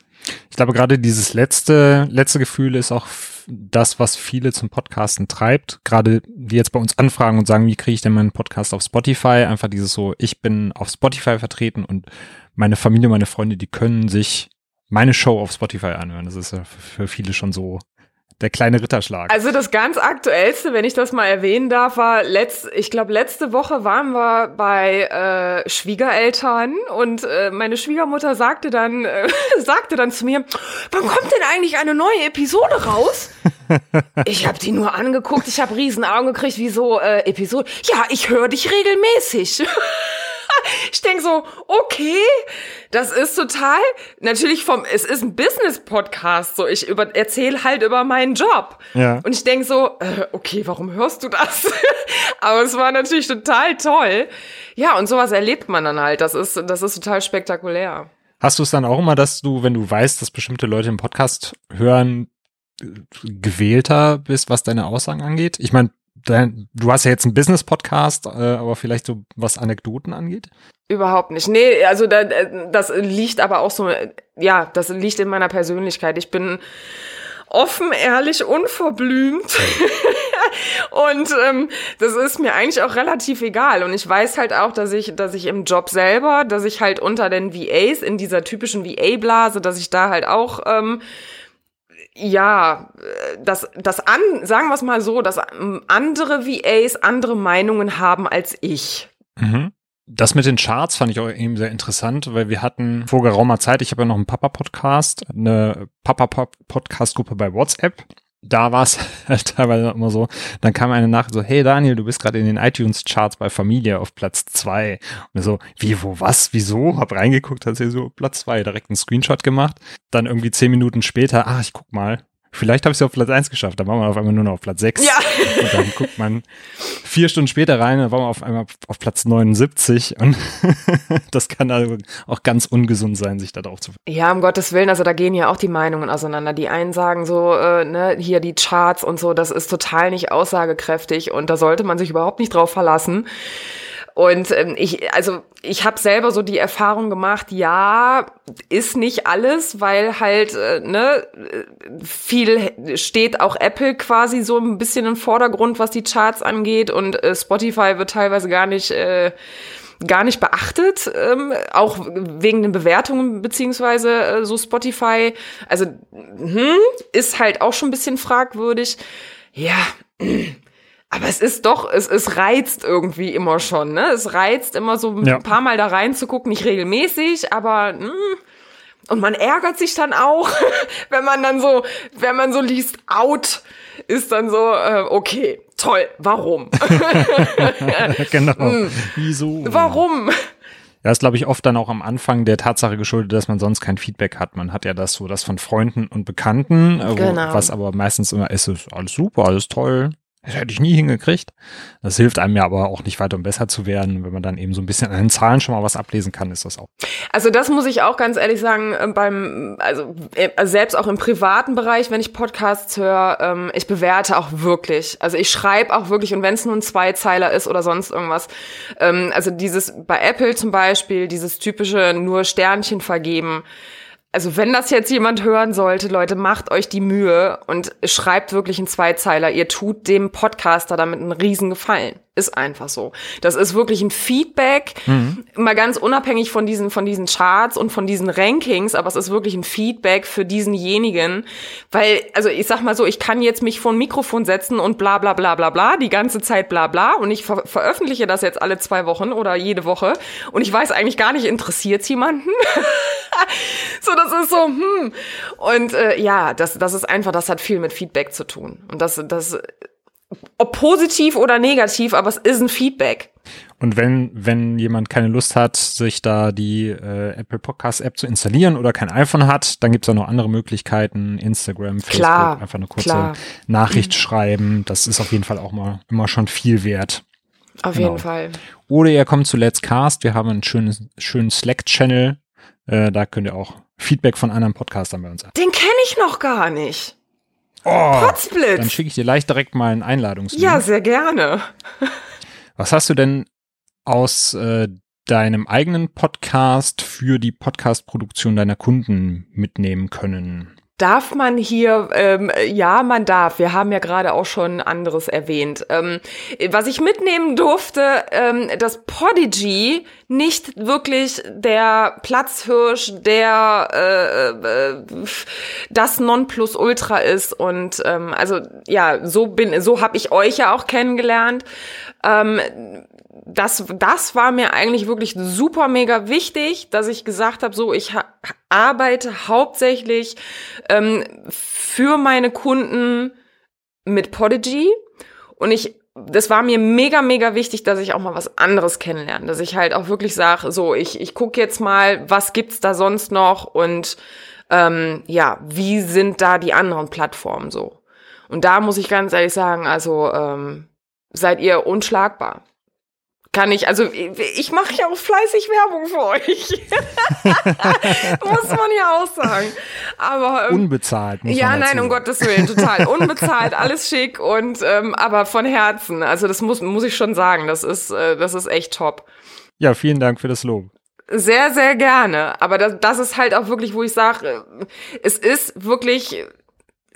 Ich glaube, gerade dieses letzte, letzte Gefühl ist auch das, was viele zum Podcasten treibt. Gerade die jetzt bei uns anfragen und sagen, wie kriege ich denn meinen Podcast auf Spotify? Einfach dieses so, ich bin auf Spotify vertreten und meine Familie, meine Freunde, die können sich meine Show auf Spotify anhören. Das ist ja für viele schon so der kleine Ritterschlag. Also das ganz aktuellste, wenn ich das mal erwähnen darf, war letzt, ich glaube letzte Woche waren wir bei äh, Schwiegereltern und äh, meine Schwiegermutter sagte dann äh, *laughs* sagte dann zu mir, wann kommt denn eigentlich eine neue Episode raus? *laughs* ich habe die nur angeguckt, ich habe riesen Augen gekriegt, wie so äh, Episode. Ja, ich höre dich regelmäßig. *laughs* *laughs* ich denke so, okay, das ist total, natürlich vom, es ist ein Business-Podcast, so ich über, erzähle halt über meinen Job. Ja. Und ich denke so, äh, okay, warum hörst du das? *laughs* Aber es war natürlich total toll. Ja, und sowas erlebt man dann halt. Das ist, das ist total spektakulär. Hast du es dann auch immer, dass du, wenn du weißt, dass bestimmte Leute im Podcast hören, gewählter bist, was deine Aussagen angeht? Ich meine, du hast ja jetzt einen Business-Podcast, äh, aber vielleicht so was Anekdoten angeht? Überhaupt nicht. Nee, also da, das liegt aber auch so, ja, das liegt in meiner Persönlichkeit. Ich bin offen, ehrlich, unverblümt. *laughs* und ähm, das ist mir eigentlich auch relativ egal. Und ich weiß halt auch, dass ich, dass ich im Job selber, dass ich halt unter den VAs in dieser typischen VA-Blase, dass ich da halt auch ähm, ja, das, das an, sagen wir es mal so, dass andere VAs andere Meinungen haben als ich. Mhm. Das mit den Charts fand ich auch eben sehr interessant, weil wir hatten vor geraumer Zeit, ich habe ja noch einen Papa-Podcast, eine Papa-Podcast-Gruppe bei WhatsApp da war es *laughs* halt teilweise immer so, dann kam eine Nachricht so, hey Daniel, du bist gerade in den iTunes-Charts bei Familie auf Platz zwei. Und so, wie, wo, was, wieso? Hab reingeguckt, hat sie so Platz zwei direkt einen Screenshot gemacht. Dann irgendwie zehn Minuten später, ach, ich guck mal, Vielleicht habe ich es auf Platz 1 geschafft, dann war man auf einmal nur noch auf Platz 6. Ja. Und dann guckt man vier Stunden später rein, dann war man auf einmal auf Platz 79 und *laughs* das kann also auch ganz ungesund sein, sich da drauf zu Ja, um Gottes Willen, also da gehen ja auch die Meinungen auseinander. Die einen sagen so, äh, ne, hier die Charts und so, das ist total nicht aussagekräftig und da sollte man sich überhaupt nicht drauf verlassen. Und ähm, ich, also ich habe selber so die Erfahrung gemacht, ja, ist nicht alles, weil halt, äh, ne, viel steht auch Apple quasi so ein bisschen im Vordergrund, was die Charts angeht und äh, Spotify wird teilweise gar nicht äh, gar nicht beachtet, ähm, auch wegen den Bewertungen beziehungsweise äh, so Spotify. Also hm, ist halt auch schon ein bisschen fragwürdig. Ja, aber es ist doch, es, es reizt irgendwie immer schon, ne? Es reizt immer so ein ja. paar Mal da reinzugucken, nicht regelmäßig, aber mh, hm, und man ärgert sich dann auch, *laughs* wenn man dann so, wenn man so liest, out, ist dann so, äh, okay, toll, warum? *laughs* genau. Hm. Wieso? Warum? Ja, ist, glaube ich, oft dann auch am Anfang der Tatsache geschuldet, dass man sonst kein Feedback hat. Man hat ja das so, das von Freunden und Bekannten, äh, genau. was aber meistens immer ist, ist alles super, alles toll, das hätte ich nie hingekriegt. Das hilft einem ja aber auch nicht weiter, um besser zu werden. Wenn man dann eben so ein bisschen an den Zahlen schon mal was ablesen kann, ist das auch. Also das muss ich auch ganz ehrlich sagen, äh, beim, also äh, selbst auch im privaten Bereich, wenn ich Podcasts höre, ähm, ich bewerte auch wirklich. Also ich schreibe auch wirklich, und wenn es nur ein Zweizeiler ist oder sonst irgendwas. Ähm, also dieses bei Apple zum Beispiel, dieses typische nur Sternchen vergeben also wenn das jetzt jemand hören sollte, Leute, macht euch die Mühe und schreibt wirklich einen Zweizeiler. Ihr tut dem Podcaster damit einen riesen Gefallen. Ist einfach so. Das ist wirklich ein Feedback, mhm. mal ganz unabhängig von diesen, von diesen Charts und von diesen Rankings, aber es ist wirklich ein Feedback für diesenjenigen, weil, also ich sag mal so, ich kann jetzt mich vor ein Mikrofon setzen und bla bla bla bla bla, die ganze Zeit bla bla und ich ver veröffentliche das jetzt alle zwei Wochen oder jede Woche und ich weiß eigentlich gar nicht, interessiert jemanden? *laughs* so, das ist so, hm. Und äh, ja, das, das ist einfach, das hat viel mit Feedback zu tun. Und das, das ob positiv oder negativ, aber es ist ein Feedback. Und wenn, wenn jemand keine Lust hat, sich da die äh, Apple Podcast App zu installieren oder kein iPhone hat, dann gibt es auch noch andere Möglichkeiten, Instagram, Facebook, klar, einfach eine kurze klar. Nachricht schreiben. Das ist auf jeden Fall auch mal immer schon viel wert. Auf genau. jeden Fall. Oder ihr kommt zu Let's Cast. Wir haben einen schönen, schönen Slack-Channel. Äh, da könnt ihr auch Feedback von anderen Podcastern bei uns haben. Den kenne ich noch gar nicht. Oh, Potsblitz. Dann schicke ich dir leicht direkt mal einen Einladungslink. Ja, sehr gerne. Was hast du denn aus äh, deinem eigenen Podcast für die Podcast-Produktion deiner Kunden mitnehmen können? Darf man hier, ähm, ja, man darf. Wir haben ja gerade auch schon anderes erwähnt. Ähm, was ich mitnehmen durfte, ähm, dass Podigy nicht wirklich der Platzhirsch, der äh, äh, das Nonplusultra ist. Und ähm, also ja, so bin, so habe ich euch ja auch kennengelernt. Ähm, das, das war mir eigentlich wirklich super mega wichtig, dass ich gesagt habe, so ich arbeite hauptsächlich ähm, für meine Kunden mit Podigy und ich das war mir mega, mega wichtig, dass ich auch mal was anderes kennenlerne. Dass ich halt auch wirklich sage, so, ich, ich gucke jetzt mal, was gibt's da sonst noch und ähm, ja, wie sind da die anderen Plattformen so. Und da muss ich ganz ehrlich sagen, also ähm, seid ihr unschlagbar kann ich, also ich mache ja auch fleißig Werbung für euch. *laughs* muss man ja auch sagen. Aber ähm, unbezahlt. Muss ja, nein, um Gottes Willen, total unbezahlt, alles schick und ähm, aber von Herzen. Also das muss muss ich schon sagen. Das ist äh, das ist echt top. Ja, vielen Dank für das Lob. Sehr, sehr gerne. Aber das, das ist halt auch wirklich, wo ich sage, es ist wirklich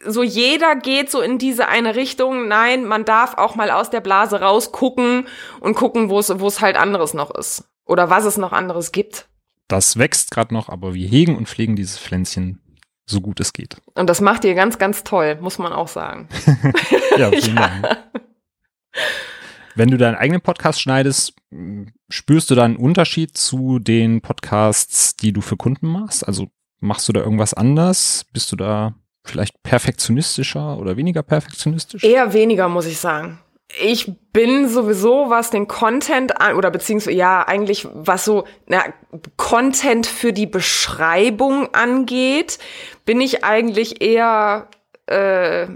so jeder geht so in diese eine Richtung. Nein, man darf auch mal aus der Blase rausgucken und gucken, wo es wo es halt anderes noch ist oder was es noch anderes gibt. Das wächst gerade noch, aber wir hegen und pflegen dieses Pflänzchen so gut es geht. Und das macht ihr ganz, ganz toll, muss man auch sagen. *laughs* ja, vielen ja. Dank. Wenn du deinen eigenen Podcast schneidest, spürst du da einen Unterschied zu den Podcasts, die du für Kunden machst? Also machst du da irgendwas anders? Bist du da vielleicht perfektionistischer oder weniger perfektionistisch? Eher weniger, muss ich sagen. Ich bin sowieso, was den Content an, oder beziehungsweise, ja, eigentlich, was so, na, Content für die Beschreibung angeht, bin ich eigentlich eher, äh,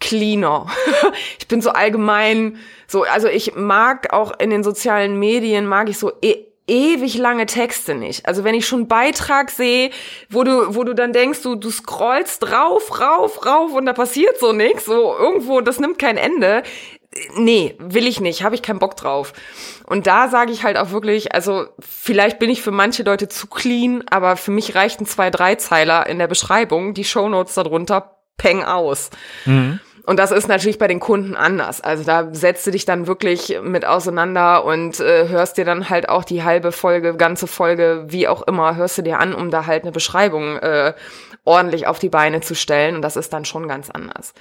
cleaner. *laughs* ich bin so allgemein, so, also ich mag auch in den sozialen Medien, mag ich so e ewig lange Texte nicht. Also wenn ich schon einen Beitrag sehe, wo du, wo du dann denkst, du, du scrollst rauf, rauf, rauf und da passiert so nichts, so irgendwo, das nimmt kein Ende. Nee, will ich nicht, habe ich keinen Bock drauf. Und da sage ich halt auch wirklich, also vielleicht bin ich für manche Leute zu clean, aber für mich reichten zwei, drei Zeiler in der Beschreibung, die Shownotes darunter, peng aus. Mhm. Und das ist natürlich bei den Kunden anders. Also da setzt du dich dann wirklich mit auseinander und äh, hörst dir dann halt auch die halbe Folge, ganze Folge, wie auch immer, hörst du dir an, um da halt eine Beschreibung äh, ordentlich auf die Beine zu stellen. Und das ist dann schon ganz anders.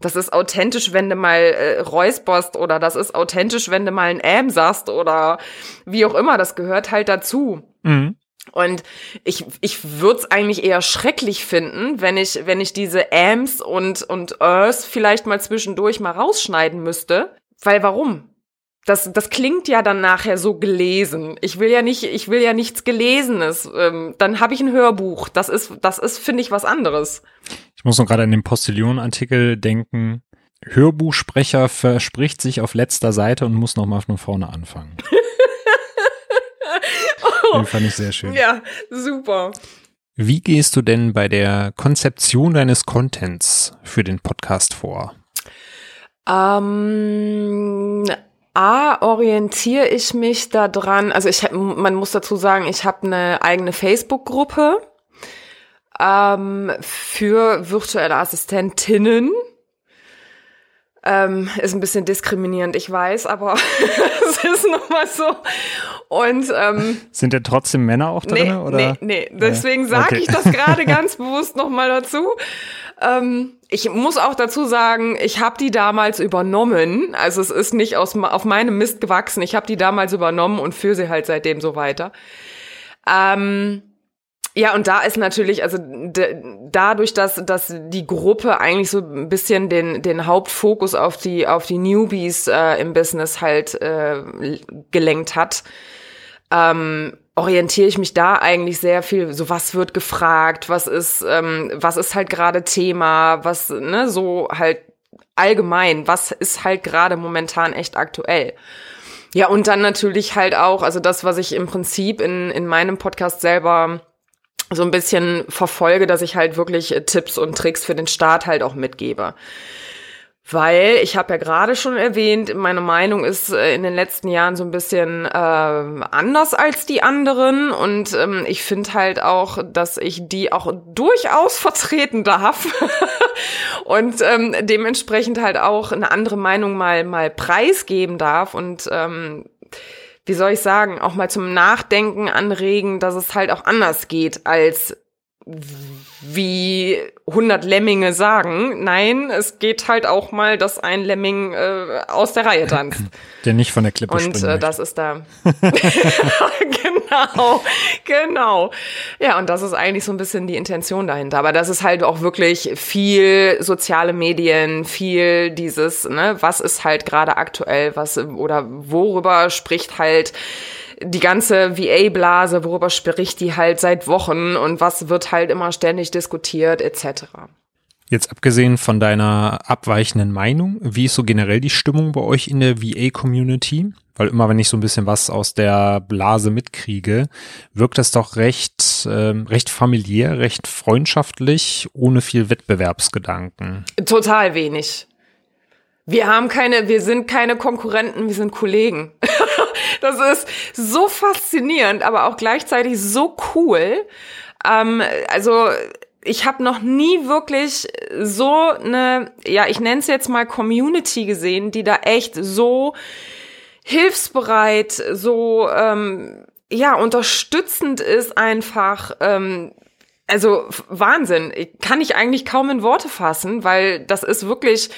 Das ist authentisch, wenn du mal äh, räusperst oder das ist authentisch, wenn du mal ein Ähm sagst oder wie auch immer. Das gehört halt dazu. Mhm. Und ich, ich würde es eigentlich eher schrecklich finden, wenn ich, wenn ich diese Ams und, und Ers vielleicht mal zwischendurch mal rausschneiden müsste. Weil warum? Das, das klingt ja dann nachher so gelesen. Ich will ja nicht, ich will ja nichts Gelesenes. Ähm, dann habe ich ein Hörbuch. Das ist, das ist, finde ich, was anderes. Ich muss noch gerade an den Postillon-Artikel denken. Hörbuchsprecher verspricht sich auf letzter Seite und muss nochmal von vorne anfangen. *laughs* Den fand ich sehr schön. Ja, super. Wie gehst du denn bei der Konzeption deines Contents für den Podcast vor? Ähm, A, orientiere ich mich daran, also ich, man muss dazu sagen, ich habe eine eigene Facebook-Gruppe ähm, für virtuelle Assistentinnen. Ähm, ist ein bisschen diskriminierend, ich weiß, aber *laughs* es ist nun mal so. Und ähm, sind denn trotzdem Männer auch drin? Nee, oder? nee, nee. Deswegen sage okay. ich das gerade *laughs* ganz bewusst nochmal dazu. Ähm, ich muss auch dazu sagen, ich habe die damals übernommen. Also es ist nicht aus, auf meinem Mist gewachsen. Ich habe die damals übernommen und führe sie halt seitdem so weiter. Ähm, ja, und da ist natürlich, also dadurch, dass, dass die Gruppe eigentlich so ein bisschen den, den Hauptfokus auf die, auf die Newbies äh, im Business halt äh, gelenkt hat, ähm, orientiere ich mich da eigentlich sehr viel. So, was wird gefragt, was ist, ähm, was ist halt gerade Thema, was, ne, so halt allgemein, was ist halt gerade momentan echt aktuell. Ja, und dann natürlich halt auch, also das, was ich im Prinzip in, in meinem Podcast selber so ein bisschen verfolge, dass ich halt wirklich äh, Tipps und Tricks für den Start halt auch mitgebe. Weil ich habe ja gerade schon erwähnt, meine Meinung ist äh, in den letzten Jahren so ein bisschen äh, anders als die anderen. Und ähm, ich finde halt auch, dass ich die auch durchaus vertreten darf. *laughs* Und ähm, dementsprechend halt auch eine andere Meinung mal mal preisgeben darf. Und ähm, wie soll ich sagen, auch mal zum Nachdenken anregen, dass es halt auch anders geht als wie 100 Lemminge sagen. Nein, es geht halt auch mal, dass ein Lemming äh, aus der Reihe tanzt. *laughs* Der nicht von der Klippe Und springen äh, das ist da. *laughs* *laughs* genau, genau. Ja, und das ist eigentlich so ein bisschen die Intention dahinter. Aber das ist halt auch wirklich viel soziale Medien, viel dieses, ne, was ist halt gerade aktuell, was oder worüber spricht halt die ganze VA-Blase, worüber spricht die halt seit Wochen und was wird halt immer ständig diskutiert, etc. Jetzt abgesehen von deiner abweichenden Meinung, wie ist so generell die Stimmung bei euch in der VA-Community? Weil immer, wenn ich so ein bisschen was aus der Blase mitkriege, wirkt das doch recht, äh, recht familiär, recht freundschaftlich, ohne viel Wettbewerbsgedanken. Total wenig. Wir haben keine, wir sind keine Konkurrenten, wir sind Kollegen. *laughs* das ist so faszinierend, aber auch gleichzeitig so cool. Ähm, also ich habe noch nie wirklich so eine, ja, ich nenne es jetzt mal Community gesehen, die da echt so hilfsbereit, so ähm, ja unterstützend ist einfach. Ähm, also Wahnsinn, kann ich eigentlich kaum in Worte fassen, weil das ist wirklich,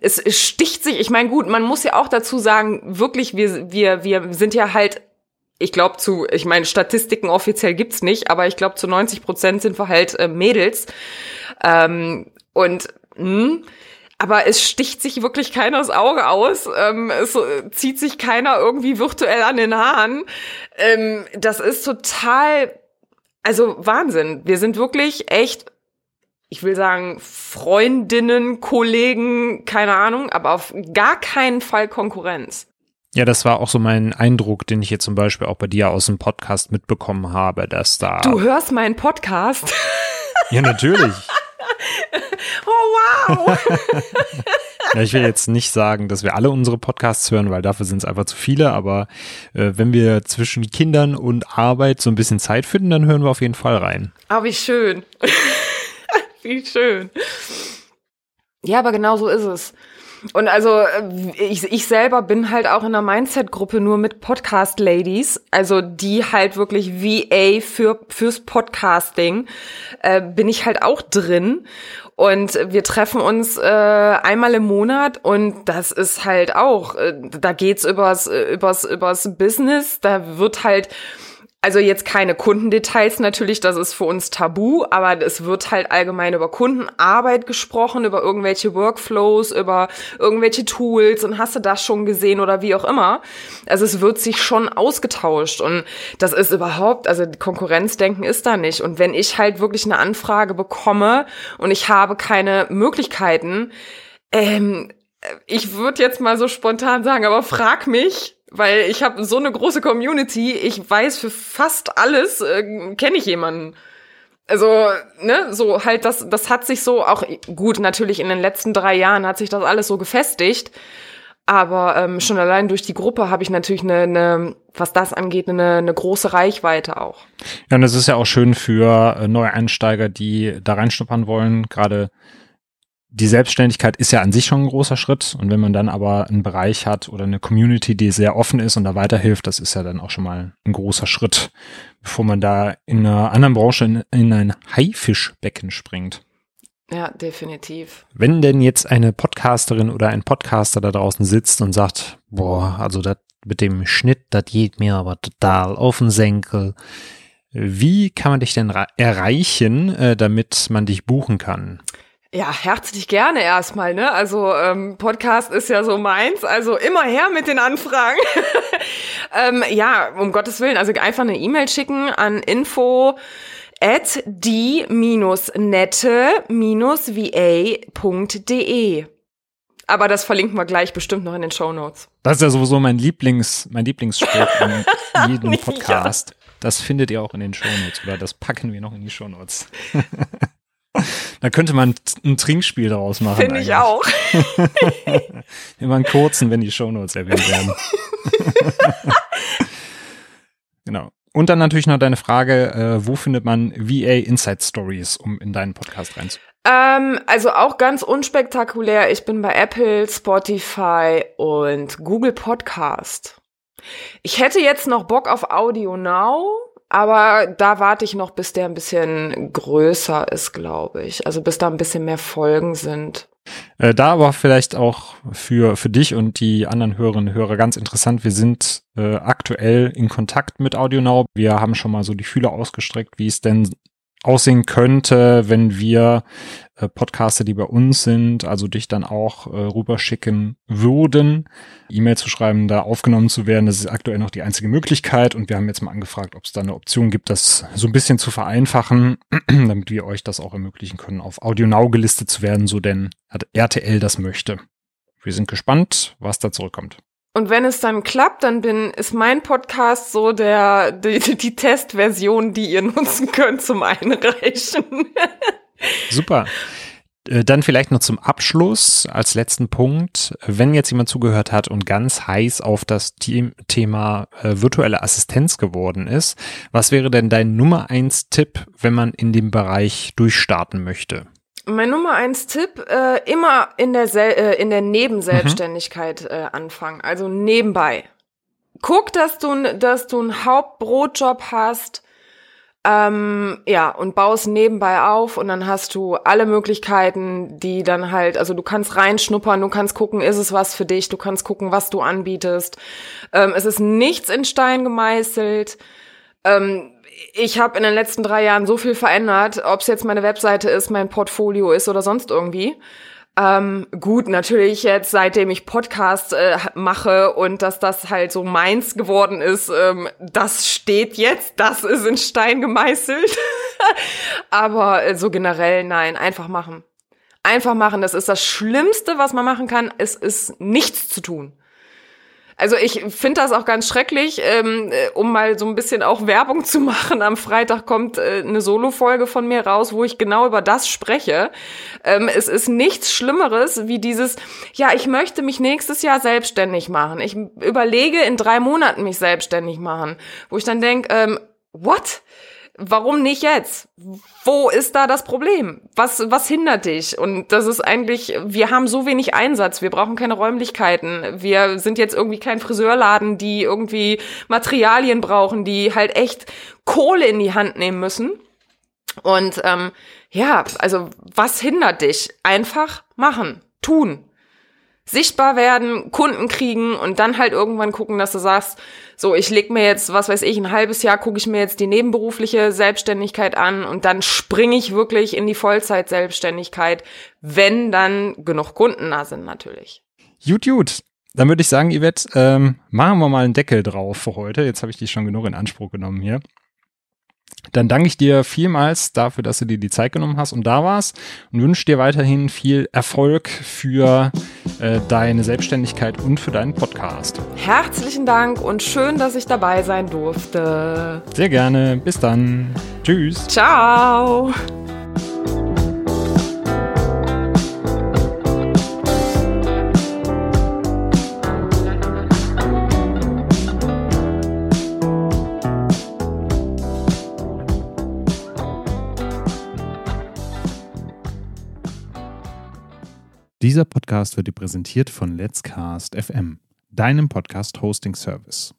es, sticht sich. Ich meine, gut, man muss ja auch dazu sagen, wirklich, wir wir wir sind ja halt, ich glaube zu, ich meine, Statistiken offiziell gibt's nicht, aber ich glaube zu 90 Prozent sind wir halt äh, Mädels ähm, und mh, hm, aber es sticht sich wirklich keiner das Auge aus. Ähm, es äh, zieht sich keiner irgendwie virtuell an den Haaren. Ähm, das ist total also Wahnsinn. Wir sind wirklich echt, ich will sagen, Freundinnen, Kollegen, keine Ahnung, aber auf gar keinen Fall Konkurrenz. Ja, das war auch so mein Eindruck, den ich jetzt zum Beispiel auch bei dir aus dem Podcast mitbekommen habe, dass da. Du hörst meinen Podcast? *laughs* Ja, natürlich. *laughs* oh, wow. *laughs* Ja, ich will jetzt nicht sagen, dass wir alle unsere Podcasts hören, weil dafür sind es einfach zu viele, aber äh, wenn wir zwischen Kindern und Arbeit so ein bisschen Zeit finden, dann hören wir auf jeden Fall rein. Ah, wie schön. wie schön. Ja, aber genau so ist es. Und also äh, ich, ich selber bin halt auch in einer Mindset-Gruppe nur mit Podcast-Ladies, also die halt wirklich VA für, fürs Podcasting, äh, bin ich halt auch drin. Und wir treffen uns äh, einmal im Monat und das ist halt auch, äh, da geht's übers, übers, übers Business, da wird halt also jetzt keine Kundendetails natürlich, das ist für uns tabu, aber es wird halt allgemein über Kundenarbeit gesprochen, über irgendwelche Workflows, über irgendwelche Tools und hast du das schon gesehen oder wie auch immer. Also es wird sich schon ausgetauscht und das ist überhaupt, also Konkurrenzdenken ist da nicht. Und wenn ich halt wirklich eine Anfrage bekomme und ich habe keine Möglichkeiten, ähm, ich würde jetzt mal so spontan sagen, aber frag mich, weil ich habe so eine große Community, ich weiß für fast alles, äh, kenne ich jemanden. Also, ne, so halt, das, das hat sich so auch, gut, natürlich in den letzten drei Jahren hat sich das alles so gefestigt. Aber ähm, schon allein durch die Gruppe habe ich natürlich eine, eine, was das angeht, eine, eine große Reichweite auch. Ja, und das ist ja auch schön für äh, Neueinsteiger, die da reinschnuppern wollen, gerade die Selbstständigkeit ist ja an sich schon ein großer Schritt. Und wenn man dann aber einen Bereich hat oder eine Community, die sehr offen ist und da weiterhilft, das ist ja dann auch schon mal ein großer Schritt, bevor man da in einer anderen Branche in, in ein Haifischbecken springt. Ja, definitiv. Wenn denn jetzt eine Podcasterin oder ein Podcaster da draußen sitzt und sagt, boah, also das mit dem Schnitt, das geht mir aber total auf den Senkel. Wie kann man dich denn erreichen, äh, damit man dich buchen kann? Ja, herzlich gerne erstmal, ne? Also ähm, Podcast ist ja so meins, also immer her mit den Anfragen. *laughs* ähm, ja, um Gottes Willen, also einfach eine E-Mail schicken an info at die-nette-va.de. Aber das verlinken wir gleich bestimmt noch in den Show Notes. Das ist ja sowieso mein Lieblings, mein Lieblingsspruch in *laughs* jedem Podcast. ja. Das findet ihr auch in den Show Notes oder das packen wir noch in die Show Notes. *laughs* Da könnte man ein Trinkspiel daraus machen. Finde ich auch. *laughs* Immer einen kurzen, wenn die Shownotes erwähnt werden. *laughs* genau. Und dann natürlich noch deine Frage, äh, wo findet man VA Inside Stories, um in deinen Podcast reinzukommen? Ähm, also auch ganz unspektakulär. Ich bin bei Apple, Spotify und Google Podcast. Ich hätte jetzt noch Bock auf Audio Now, aber da warte ich noch, bis der ein bisschen größer ist, glaube ich. Also bis da ein bisschen mehr Folgen sind. Äh, da aber vielleicht auch für, für dich und die anderen Hörerinnen und Hörer ganz interessant. Wir sind äh, aktuell in Kontakt mit AudioNow. Wir haben schon mal so die Fühler ausgestreckt, wie es denn aussehen könnte, wenn wir äh, Podcaster, die bei uns sind, also dich dann auch äh, rüberschicken würden, E-Mail zu schreiben, da aufgenommen zu werden. Das ist aktuell noch die einzige Möglichkeit und wir haben jetzt mal angefragt, ob es da eine Option gibt, das so ein bisschen zu vereinfachen, *clears throat* damit wir euch das auch ermöglichen können, auf AudioNow gelistet zu werden, so denn RTL das möchte. Wir sind gespannt, was da zurückkommt. Und wenn es dann klappt, dann bin, ist mein Podcast so der, die, die Testversion, die ihr *laughs* nutzen könnt zum Einreichen. Super. Äh, dann vielleicht noch zum Abschluss als letzten Punkt. Wenn jetzt jemand zugehört hat und ganz heiß auf das Thema äh, virtuelle Assistenz geworden ist, was wäre denn dein Nummer eins Tipp, wenn man in dem Bereich durchstarten möchte? Mein Nummer eins Tipp, äh, immer in der, Sel äh, in der Nebenselbstständigkeit mhm. äh, anfangen, also nebenbei. Guck, dass du, dass du einen Hauptbrotjob hast, ähm, ja, und baust nebenbei auf und dann hast du alle Möglichkeiten, die dann halt, also du kannst reinschnuppern, du kannst gucken, ist es was für dich, du kannst gucken, was du anbietest. Ähm, es ist nichts in Stein gemeißelt. Ähm, ich habe in den letzten drei Jahren so viel verändert, ob es jetzt meine Webseite ist, mein Portfolio ist oder sonst irgendwie. Ähm, gut, natürlich jetzt, seitdem ich Podcasts äh, mache und dass das halt so meins geworden ist, ähm, das steht jetzt, das ist in Stein gemeißelt. *laughs* Aber äh, so generell nein, einfach machen. Einfach machen, das ist das Schlimmste, was man machen kann. Es ist nichts zu tun. Also ich finde das auch ganz schrecklich, ähm, äh, um mal so ein bisschen auch Werbung zu *laughs* machen. Am Freitag kommt äh, eine Solo-Folge von mir raus, wo ich genau über das spreche. Ähm, es ist nichts Schlimmeres wie dieses, ja, ich möchte mich nächstes Jahr selbstständig machen. Ich überlege in drei Monaten mich selbstständig machen. Wo ich dann denke, ähm, what? Warum nicht jetzt? Wo ist da das Problem? Was, was hindert dich? Und das ist eigentlich, wir haben so wenig Einsatz, wir brauchen keine Räumlichkeiten. Wir sind jetzt irgendwie kein Friseurladen, die irgendwie Materialien brauchen, die halt echt Kohle in die Hand nehmen müssen. Und ähm, ja, also was hindert dich? Einfach machen, tun sichtbar werden, Kunden kriegen und dann halt irgendwann gucken, dass du sagst, so, ich leg mir jetzt, was weiß ich, ein halbes Jahr gucke ich mir jetzt die nebenberufliche Selbstständigkeit an und dann springe ich wirklich in die Vollzeit-Selbstständigkeit, wenn dann genug Kunden da sind natürlich. Gut, gut. Dann würde ich sagen, Yvette, ähm, machen wir mal einen Deckel drauf für heute. Jetzt habe ich dich schon genug in Anspruch genommen hier. Dann danke ich dir vielmals dafür, dass du dir die Zeit genommen hast und da warst und wünsche dir weiterhin viel Erfolg für äh, deine Selbstständigkeit und für deinen Podcast. Herzlichen Dank und schön, dass ich dabei sein durfte. Sehr gerne. Bis dann. Tschüss. Ciao. Dieser Podcast wird dir präsentiert von Let's Cast FM, deinem Podcast Hosting Service.